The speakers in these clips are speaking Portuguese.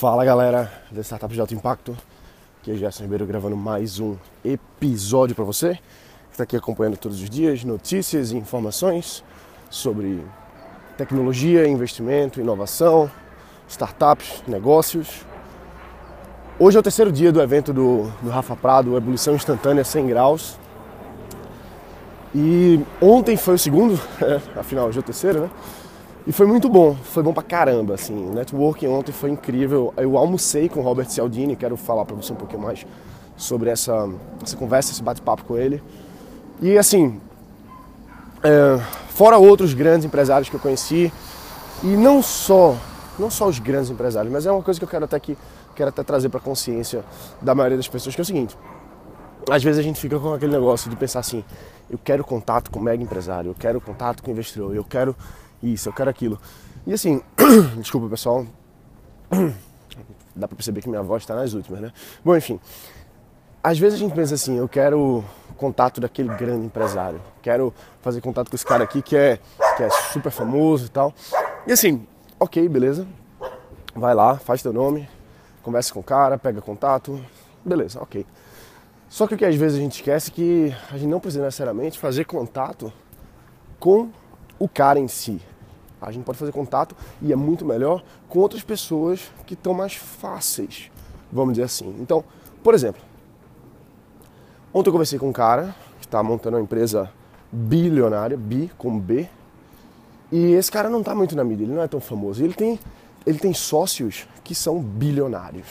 Fala galera da Startup de Alto Impacto, aqui é Gerson Ribeiro gravando mais um episódio para você que está aqui acompanhando todos os dias notícias e informações sobre tecnologia, investimento, inovação, startups, negócios. Hoje é o terceiro dia do evento do, do Rafa Prado, Ebulição Instantânea 100 Graus. E ontem foi o segundo, afinal hoje é o terceiro, né? E foi muito bom, foi bom pra caramba, assim. O networking ontem foi incrível. Eu almocei com o Robert Cialdini, quero falar pra você um pouquinho mais sobre essa, essa conversa, esse bate-papo com ele. E assim, é, fora outros grandes empresários que eu conheci, e não só, não só os grandes empresários, mas é uma coisa que eu quero até que quero até trazer para consciência da maioria das pessoas, que é o seguinte: às vezes a gente fica com aquele negócio de pensar assim, eu quero contato com mega empresário, eu quero contato com investidor, eu quero isso, eu quero aquilo. E assim, desculpa pessoal, dá pra perceber que minha voz tá nas últimas, né? Bom, enfim, às vezes a gente pensa assim, eu quero contato daquele grande empresário, quero fazer contato com esse cara aqui que é, que é super famoso e tal. E assim, ok, beleza, vai lá, faz teu nome, conversa com o cara, pega contato, beleza, ok. Só que o que às vezes a gente esquece é que a gente não precisa necessariamente fazer contato com o cara em si. A gente pode fazer contato e é muito melhor com outras pessoas que estão mais fáceis, vamos dizer assim. Então, por exemplo, ontem eu conversei com um cara que está montando uma empresa bilionária, bi com B, e esse cara não está muito na mídia, ele não é tão famoso. Ele tem, ele tem sócios que são bilionários.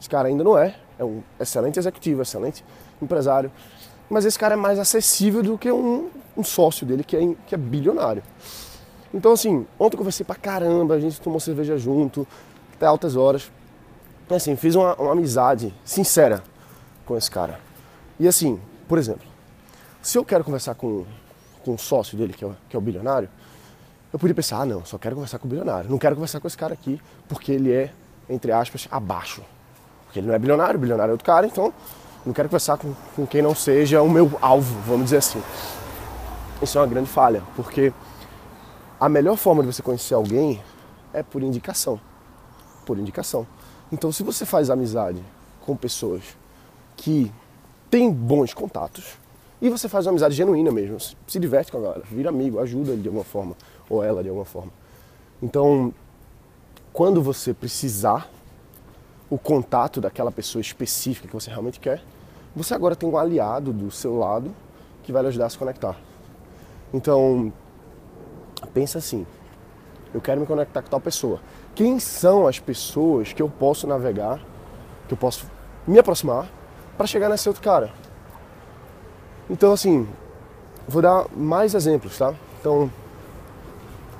Esse cara ainda não é, é um excelente executivo, excelente empresário, mas esse cara é mais acessível do que um, um sócio dele que é, que é bilionário. Então, assim, ontem eu conversei pra caramba, a gente tomou cerveja junto, até altas horas. E, assim, fiz uma, uma amizade sincera com esse cara. E, assim, por exemplo, se eu quero conversar com, com um sócio dele, que é, que é o bilionário, eu podia pensar, ah, não, só quero conversar com o bilionário. Não quero conversar com esse cara aqui, porque ele é, entre aspas, abaixo. Porque ele não é bilionário, o bilionário é outro cara, então não quero conversar com, com quem não seja o meu alvo, vamos dizer assim. Isso é uma grande falha, porque a melhor forma de você conhecer alguém é por indicação. Por indicação. Então, se você faz amizade com pessoas que têm bons contatos e você faz uma amizade genuína mesmo, se diverte com a galera, vira amigo, ajuda ele de alguma forma, ou ela de alguma forma. Então, quando você precisar o contato daquela pessoa específica que você realmente quer, você agora tem um aliado do seu lado que vai lhe ajudar a se conectar. Então, pensa assim: eu quero me conectar com tal pessoa. Quem são as pessoas que eu posso navegar, que eu posso me aproximar para chegar nesse outro cara? Então, assim, vou dar mais exemplos, tá? Então,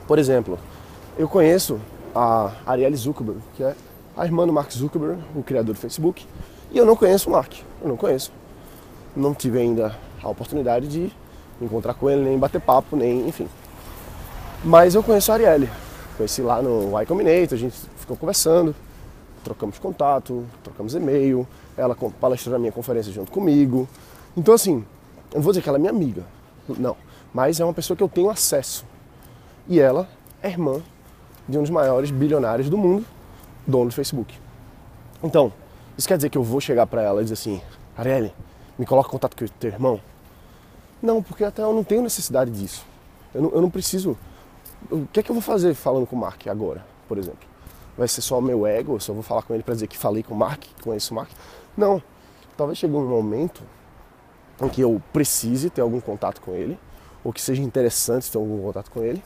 por exemplo, eu conheço a Arielle Zuckerberg, que é a irmã do Mark Zuckerberg, o criador do Facebook, e eu não conheço o Mark, eu não conheço. Não tive ainda a oportunidade de encontrar com ele, nem bater papo, nem, enfim. Mas eu conheço a Arielle. Conheci lá no Y Combinator, a gente ficou conversando, trocamos contato, trocamos e-mail, ela palestrou na minha conferência junto comigo. Então assim, eu não vou dizer que ela é minha amiga, não, mas é uma pessoa que eu tenho acesso. E ela é irmã de um dos maiores bilionários do mundo, dono do Facebook. Então, isso quer dizer que eu vou chegar para ela e dizer assim, Arielle, me coloca em contato com o teu irmão? Não, porque até eu não tenho necessidade disso. Eu não, eu não preciso. O que é que eu vou fazer falando com o Mark agora, por exemplo? Vai ser só o meu ego? Eu só vou falar com ele para dizer que falei com o Mark, conheço o Mark? Não. Talvez chegue um momento em que eu precise ter algum contato com ele, ou que seja interessante ter algum contato com ele.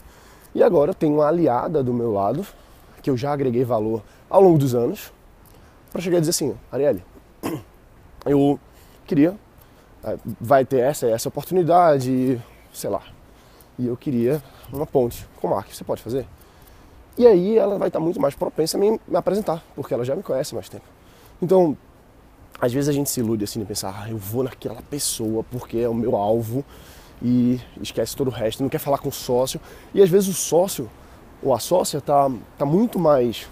E agora eu tenho uma aliada do meu lado, que eu já agreguei valor ao longo dos anos, para chegar e dizer assim, Arielle, eu queria é, vai ter essa essa oportunidade, sei lá. E eu queria uma ponte com o Mark, você pode fazer? E aí ela vai estar muito mais propensa a me, me apresentar, porque ela já me conhece há mais tempo. Então, às vezes a gente se ilude assim de pensar, ah, eu vou naquela pessoa porque é o meu alvo e esquece todo o resto, não quer falar com o sócio. E às vezes o sócio ou a sócia tá, tá muito mais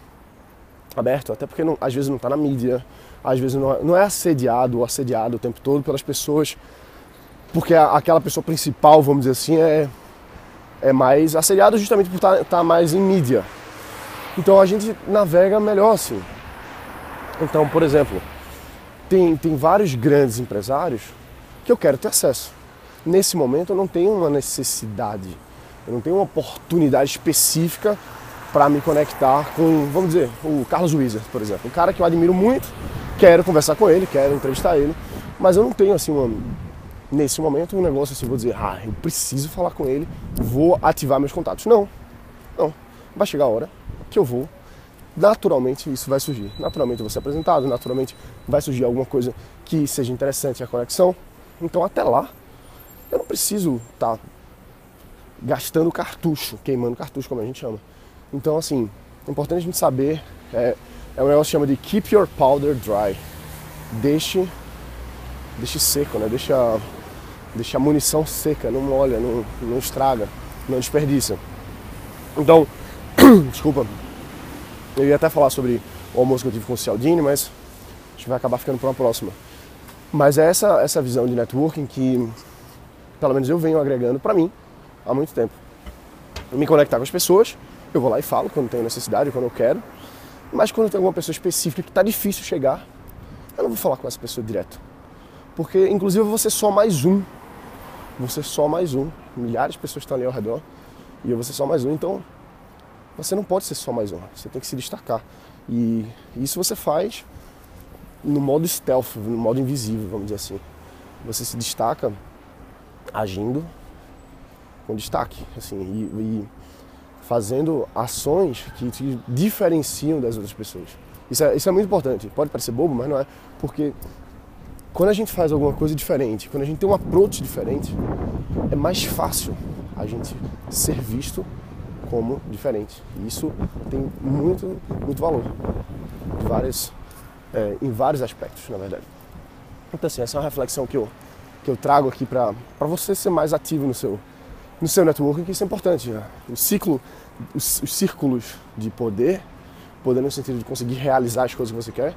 aberto, até porque não, às vezes não está na mídia, às vezes não é, não é assediado ou assediado o tempo todo pelas pessoas, porque a, aquela pessoa principal, vamos dizer assim, é, é mais assediado justamente por estar tá, tá mais em mídia. Então a gente navega melhor assim. Então, por exemplo, tem, tem vários grandes empresários que eu quero ter acesso. Nesse momento eu não tenho uma necessidade, eu não tenho uma oportunidade específica para me conectar com, vamos dizer, o Carlos Wieser, por exemplo. Um cara que eu admiro muito, quero conversar com ele, quero entrevistar ele, mas eu não tenho assim uma, nesse momento um negócio assim, vou dizer, ah, eu preciso falar com ele, vou ativar meus contatos. Não, não. Vai chegar a hora que eu vou naturalmente isso vai surgir. Naturalmente eu vou ser apresentado, naturalmente vai surgir alguma coisa que seja interessante a conexão. Então até lá, eu não preciso estar tá gastando cartucho, queimando cartucho, como a gente chama. Então assim, é importante a gente saber, é, é um negócio que chama de keep your powder dry. Deixe, deixe seco, né? Deixa, deixa a munição seca, não molha, não, não estraga, não desperdiça. Então, desculpa, eu ia até falar sobre o almoço que eu tive com o Cialdini, mas a gente vai acabar ficando para uma próxima. Mas é essa, essa visão de networking que, pelo menos eu venho agregando para mim há muito tempo. Me conectar com as pessoas, eu vou lá e falo quando tenho necessidade, quando eu quero. Mas quando tem alguma pessoa específica que está difícil chegar, eu não vou falar com essa pessoa direto. Porque, inclusive, você é só mais um. Você é só mais um. Milhares de pessoas estão ali ao redor e vou ser só mais um. Então, você não pode ser só mais um, você tem que se destacar. E isso você faz no modo stealth, no modo invisível, vamos dizer assim. Você se destaca agindo com destaque, assim, e, e fazendo ações que te diferenciam das outras pessoas. Isso é, isso é muito importante. Pode parecer bobo, mas não é. Porque quando a gente faz alguma coisa diferente, quando a gente tem um approach diferente, é mais fácil a gente ser visto como diferente. E isso tem muito, muito valor. Várias, é, em vários aspectos, na verdade. Então, assim, essa é uma reflexão que eu, que eu trago aqui para você ser mais ativo no seu, no seu networking, que isso é importante. Né? O ciclo, os, os círculos de poder, poder no sentido de conseguir realizar as coisas que você quer,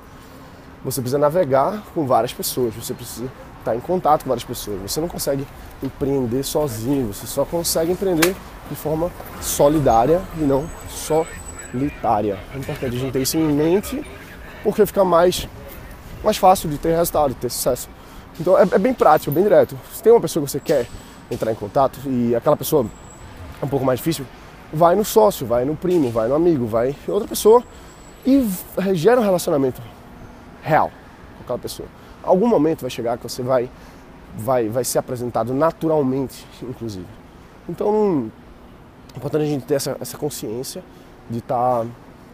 você precisa navegar com várias pessoas, você precisa estar em contato com várias pessoas. Você não consegue empreender sozinho, você só consegue empreender de forma solidária e não solitária. É importante a gente ter isso em mente, porque fica mais, mais fácil de ter resultado, de ter sucesso. Então é, é bem prático, bem direto. Se tem uma pessoa que você quer entrar em contato e aquela pessoa é um pouco mais difícil, vai no sócio, vai no primo, vai no amigo, vai outra pessoa e gera um relacionamento real com aquela pessoa. Algum momento vai chegar que você vai, vai, vai ser apresentado naturalmente, inclusive. Então é importante a gente ter essa, essa consciência de estar tá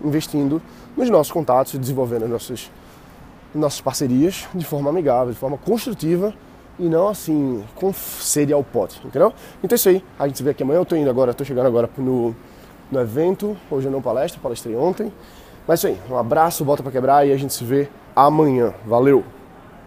investindo nos nossos contatos, desenvolvendo as nossas, nossas parcerias de forma amigável, de forma construtiva e não assim com sede ao pote, entendeu? Então é isso aí, a gente se vê aqui amanhã, eu tô indo agora, tô chegando agora no, no evento, hoje eu não palestra, palestrei ontem. Mas é isso aí, um abraço, volta para quebrar e a gente se vê amanhã. Valeu!